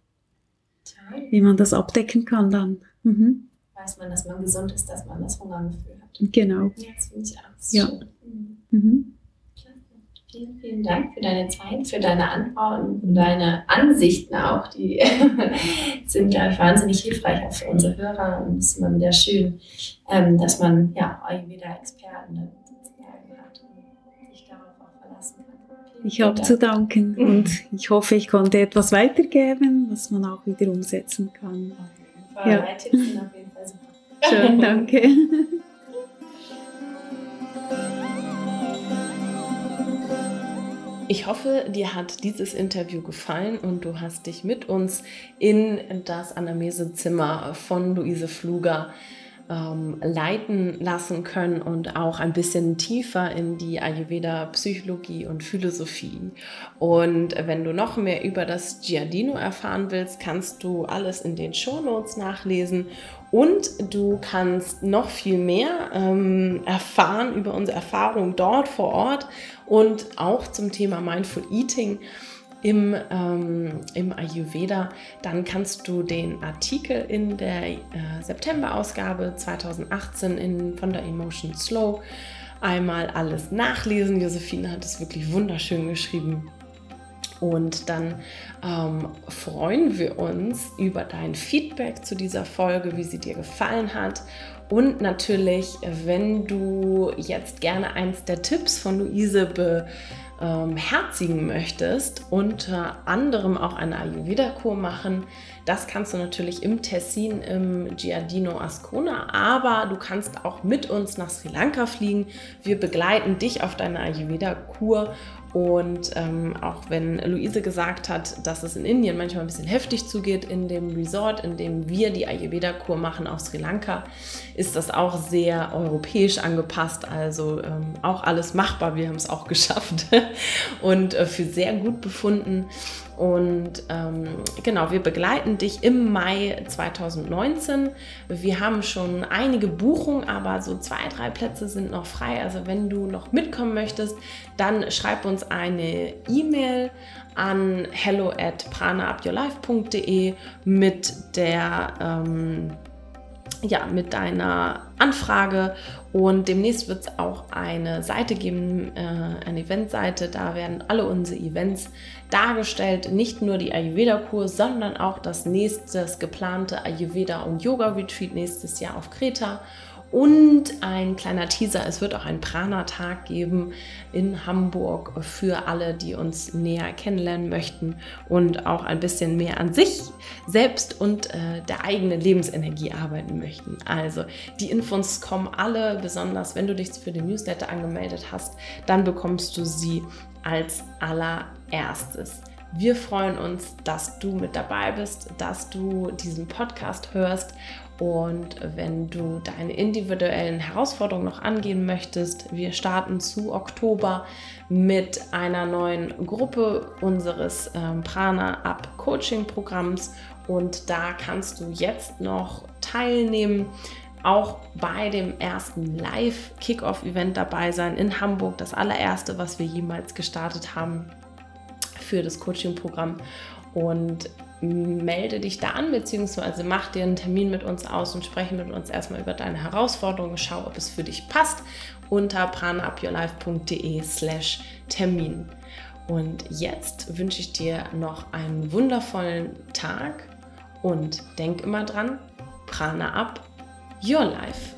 Toll. wie man das abdecken kann dann. Mhm weiß man, dass man gesund ist, dass man das Hungergefühl hat. Genau. Ja, das finde ich auch ja. schön. Mhm. Vielen, vielen Dank für deine Zeit, für deine Antworten und deine Ansichten auch. Die [LAUGHS] sind, glaube ich, wahnsinnig hilfreich auch für unsere Hörer. Und es ist immer wieder schön, ähm, dass man ja Ayurveda-Experten ich habe zu danken und ich hoffe, ich konnte etwas weitergeben, was man auch wieder umsetzen kann. Ja. Tipps sind auf jeden Fall super. Schön, [LAUGHS] danke. Ich hoffe, dir hat dieses Interview gefallen und du hast dich mit uns in das Anamnesezimmer von Luise Fluger ähm, leiten lassen können und auch ein bisschen tiefer in die Ayurveda-Psychologie und Philosophie. Und wenn du noch mehr über das Giardino erfahren willst, kannst du alles in den Show Notes nachlesen und du kannst noch viel mehr ähm, erfahren über unsere Erfahrungen dort vor Ort und auch zum Thema Mindful Eating im, ähm, im Ayurveda, dann kannst du den Artikel in der äh, September-Ausgabe 2018 in, von der Emotion Slow einmal alles nachlesen. Josephine hat es wirklich wunderschön geschrieben. Und dann ähm, freuen wir uns über dein Feedback zu dieser Folge, wie sie dir gefallen hat. Und natürlich, wenn du jetzt gerne eins der Tipps von Luise be herzigen möchtest, unter anderem auch eine Ayurveda-Kur machen, das kannst du natürlich im Tessin, im Giardino Ascona, aber du kannst auch mit uns nach Sri Lanka fliegen. Wir begleiten dich auf deine Ayurveda-Kur und ähm, auch wenn Luise gesagt hat, dass es in Indien manchmal ein bisschen heftig zugeht in dem Resort, in dem wir die Ayurveda-Kur machen auf Sri Lanka, ist das auch sehr europäisch angepasst. Also ähm, auch alles machbar. Wir haben es auch [LAUGHS] geschafft und äh, für sehr gut befunden. Und ähm, genau, wir begleiten dich im Mai 2019. Wir haben schon einige Buchungen, aber so zwei, drei Plätze sind noch frei. Also wenn du noch mitkommen möchtest, dann schreib uns eine E-Mail an hello at pranaupyourlife.de mit der ähm, ja, mit deiner Anfrage. Und demnächst wird es auch eine Seite geben, äh, eine Eventseite, da werden alle unsere Events dargestellt, nicht nur die Ayurveda-Kur, sondern auch das nächste geplante Ayurveda- und Yoga-Retreat nächstes Jahr auf Kreta Und ein kleiner Teaser, es wird auch einen Prana-Tag geben in Hamburg für alle, die uns näher kennenlernen möchten und auch ein bisschen mehr an sich selbst und äh, der eigenen Lebensenergie arbeiten möchten. Also die Infos kommen alle, besonders wenn du dich für den Newsletter angemeldet hast, dann bekommst du sie als allererstes. Wir freuen uns, dass du mit dabei bist, dass du diesen Podcast hörst und wenn du deine individuellen Herausforderungen noch angehen möchtest, wir starten zu Oktober mit einer neuen Gruppe unseres ähm, Prana Up Coaching Programms und da kannst du jetzt noch teilnehmen auch bei dem ersten Live-Kickoff-Event dabei sein in Hamburg, das allererste, was wir jemals gestartet haben für das Coaching-Programm. Und melde dich da an, beziehungsweise mach dir einen Termin mit uns aus und spreche mit uns erstmal über deine Herausforderungen, schau, ob es für dich passt, unter pranaupyourlife.de slash Termin. Und jetzt wünsche ich dir noch einen wundervollen Tag und denk immer dran, Prana ab, your life.